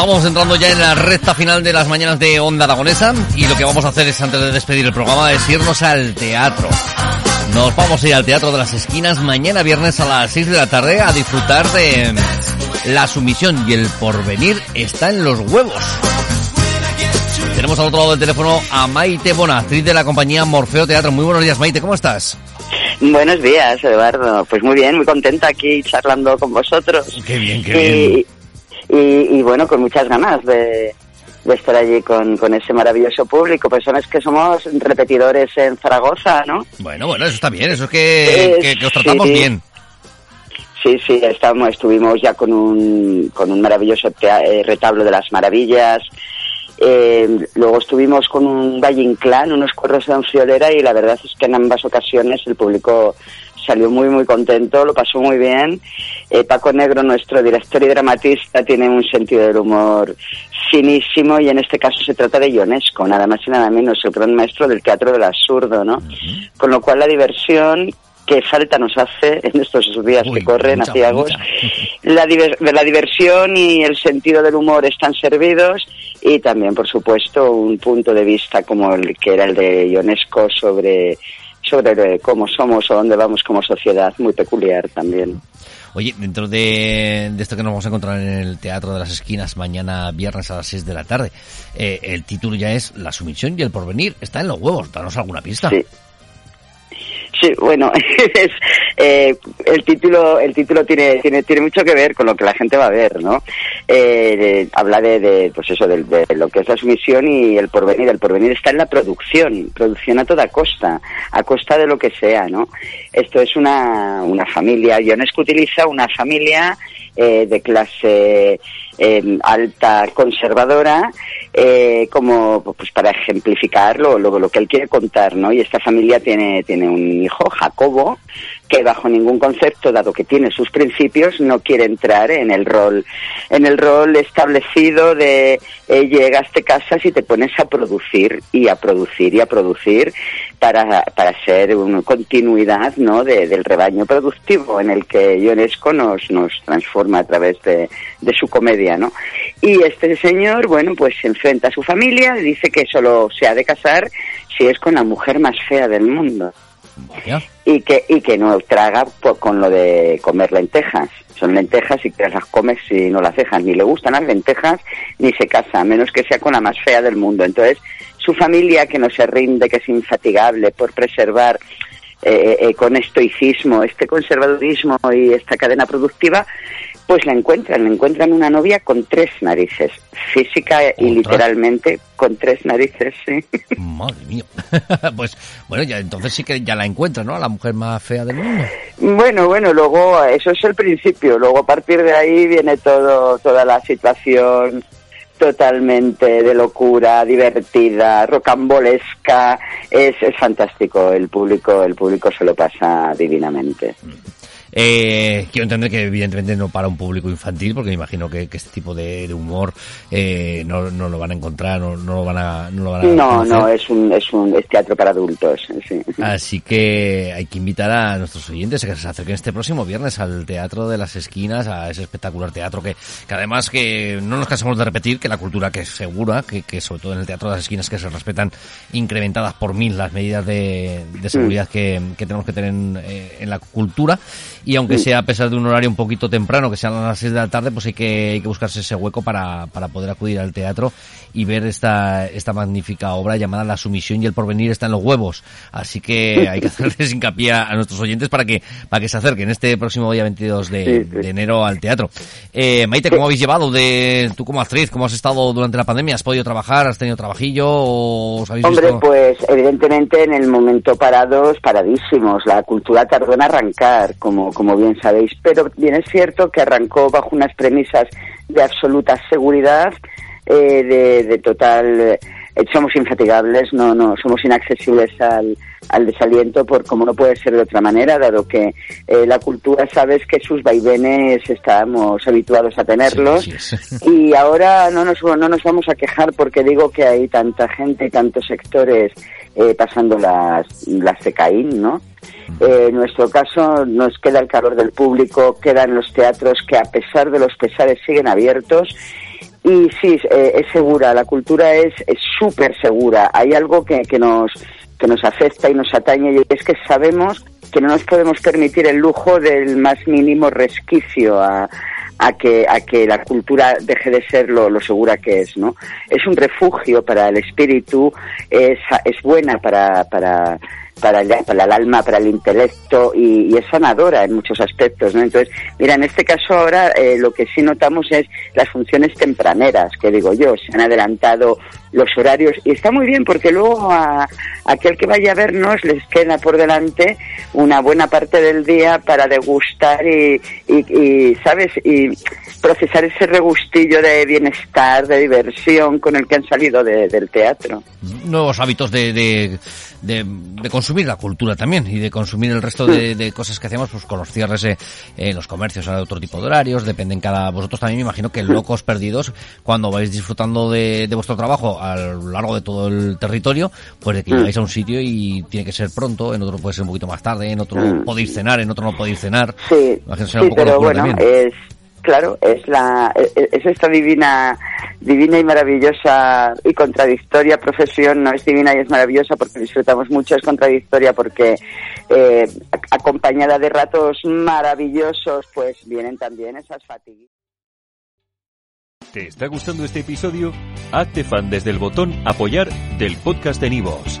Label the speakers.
Speaker 1: estamos entrando ya en la recta final de las mañanas de Onda Aragonesa y lo que vamos a hacer es, antes de despedir el programa, es irnos al teatro. Nos vamos a ir al Teatro de las Esquinas mañana viernes a las 6 de la tarde a disfrutar de La Sumisión y el Porvenir está en los huevos. Tenemos al otro lado del teléfono a Maite Bona, actriz de la compañía Morfeo Teatro. Muy buenos días, Maite, ¿cómo estás?
Speaker 2: Buenos días, Eduardo. Pues muy bien, muy contenta aquí charlando con vosotros.
Speaker 1: Qué bien, qué bien.
Speaker 2: Y, y, bueno, con muchas ganas de, de estar allí con, con, ese maravilloso público. Personas que somos repetidores en Zaragoza, ¿no?
Speaker 1: Bueno, bueno, eso está bien, eso es que, que, que os tratamos
Speaker 2: sí.
Speaker 1: bien.
Speaker 2: Sí, sí, estamos, estuvimos ya con un, con un maravilloso eh, retablo de las maravillas. Eh, luego estuvimos con un Valle Inclán, unos cuerros de Anfiolera y la verdad es que en ambas ocasiones el público salió muy muy contento, lo pasó muy bien. Eh, Paco Negro, nuestro director y dramatista, tiene un sentido del humor finísimo y en este caso se trata de Ionesco, nada más y nada menos, el gran maestro del teatro del absurdo, ¿no? Uh -huh. Con lo cual la diversión que falta nos hace en estos días
Speaker 1: Uy,
Speaker 2: que corren
Speaker 1: mucha,
Speaker 2: hacia
Speaker 1: mucha.
Speaker 2: La, diver la diversión y el sentido del humor están servidos y también, por supuesto, un punto de vista como el que era el de Ionesco sobre sobre cómo somos o dónde vamos como sociedad, muy peculiar también.
Speaker 1: Oye, dentro de, de, esto que nos vamos a encontrar en el Teatro de las Esquinas mañana viernes a las 6 de la tarde, eh, el título ya es La sumisión y el porvenir. Está en los huevos, danos alguna pista.
Speaker 2: Sí. Sí, bueno, es, eh, el título, el título tiene, tiene, tiene mucho que ver con lo que la gente va a ver, ¿no? Eh, de, habla de, de, pues eso, de, de, lo que es la sumisión y el porvenir. El porvenir está en la producción, producción a toda costa, a costa de lo que sea, ¿no? Esto es una, una familia, Ionesco utiliza una familia eh, de clase eh, alta conservadora eh, como pues para ejemplificar lo, que él quiere contar, ¿no? Y esta familia tiene, tiene un hijo, Jacobo, que bajo ningún concepto, dado que tiene sus principios, no quiere entrar en el rol, en el rol establecido de eh, llegas, te casas y te pones a producir y a producir y a producir para, para ser una continuidad ¿no? De, del rebaño productivo en el que Ionesco nos, nos transforma a través de, de su comedia, ¿no? Y este señor, bueno, pues se enfrenta a su familia, dice que solo se ha de casar si es con la mujer más fea del mundo.
Speaker 1: Vaya.
Speaker 2: Y que, y que no traga pues, con lo de comer lentejas. Son lentejas y que las comes si no las dejas. Ni le gustan las lentejas ni se casa, a menos que sea con la más fea del mundo. Entonces, su familia que no se rinde, que es infatigable por preservar eh, eh, con estoicismo este conservadurismo y esta cadena productiva, pues la encuentran, la encuentran una novia con tres narices, física y literalmente con tres narices, sí.
Speaker 1: Madre mía. pues bueno, ya entonces sí que ya la encuentran, ¿no? A la mujer más fea del mundo.
Speaker 2: Bueno, bueno, luego eso es el principio, luego a partir de ahí viene todo, toda la situación totalmente de locura, divertida, rocambolesca, es, es fantástico, el público, el público se lo pasa divinamente.
Speaker 1: Eh, quiero entender que evidentemente no para un público infantil, porque me imagino que, que este tipo de, de humor eh, no, no, lo van a encontrar, no, no lo van a, no lo van a
Speaker 2: No, conocer. no, es un, es un es teatro para adultos. Sí.
Speaker 1: Así que hay que invitar a nuestros oyentes a que se acerquen este próximo viernes al Teatro de las Esquinas, a ese espectacular teatro que, que además que no nos cansamos de repetir que la cultura que es segura, que, que sobre todo en el Teatro de las Esquinas que se respetan incrementadas por mil las medidas de, de seguridad mm. que, que, tenemos que tener en, eh, en la cultura y aunque sea a pesar de un horario un poquito temprano, que sean las 6 de la tarde, pues hay que, hay que buscarse ese hueco para, para poder acudir al teatro y ver esta, esta magnífica obra llamada La sumisión y el porvenir está en los huevos. Así que hay que hacerles hincapié a nuestros oyentes para que, para que se acerquen este próximo día 22 de, sí, sí. de enero al teatro. Eh, Maite, ¿cómo habéis llevado de, tú como actriz, cómo has estado durante la pandemia? ¿Has podido trabajar? ¿Has tenido trabajillo? O os habéis
Speaker 2: Hombre,
Speaker 1: visto?
Speaker 2: pues evidentemente en el momento parados, paradísimos. La cultura tardó en arrancar, como como bien sabéis, pero bien es cierto que arrancó bajo unas premisas de absoluta seguridad, eh, de, de, total, somos infatigables, no, no, somos inaccesibles al, al desaliento por como no puede ser de otra manera, dado que eh, la cultura sabes que sus vaivenes estamos habituados a tenerlos
Speaker 1: sí, sí, sí.
Speaker 2: y ahora no nos, no nos vamos a quejar porque digo que hay tanta gente y tantos sectores eh, pasando las, las de Caín, ¿no? Eh, en nuestro caso nos queda el calor del público, quedan los teatros que a pesar de los pesares siguen abiertos Y sí, eh, es segura, la cultura es súper segura. Hay algo que, que, nos, que nos afecta y nos atañe y es que sabemos que no nos podemos permitir el lujo del más mínimo resquicio a, a que, a que la cultura deje de ser lo, lo, segura que es, ¿no? Es un refugio para el espíritu, es, es buena para, para, para el, alma, para el intelecto y, y, es sanadora en muchos aspectos, ¿no? Entonces, mira, en este caso ahora eh, lo que sí notamos es las funciones tempraneras, que digo yo, se han adelantado los horarios. Y está muy bien porque luego a, aquel que vaya a vernos les queda por delante una buena parte del día para degustar y, y, y sabes y procesar ese regustillo de bienestar, de diversión con el que han salido de, del teatro.
Speaker 1: Nuevos hábitos de, de, de, de, consumir la cultura también y de consumir el resto de, de cosas que hacemos pues con los cierres en eh, los comercios a otro tipo de horarios, dependen cada... Vosotros también me imagino que locos perdidos cuando vais disfrutando de, de vuestro trabajo a lo largo de todo el territorio, pues de que llegáis a un sitio y tiene que ser pronto, en otro puede ser un poquito más tarde, en otro mm. podéis cenar, en otro no podéis cenar.
Speaker 2: Sí, sí pero bueno, también. es claro, es la es esta divina divina y maravillosa y contradictoria profesión, no es divina y es maravillosa porque disfrutamos mucho, es contradictoria porque eh, acompañada de ratos maravillosos, pues vienen también esas fatiguas.
Speaker 3: ¿Te está gustando este episodio? Hazte fan desde el botón apoyar del podcast de Nivos.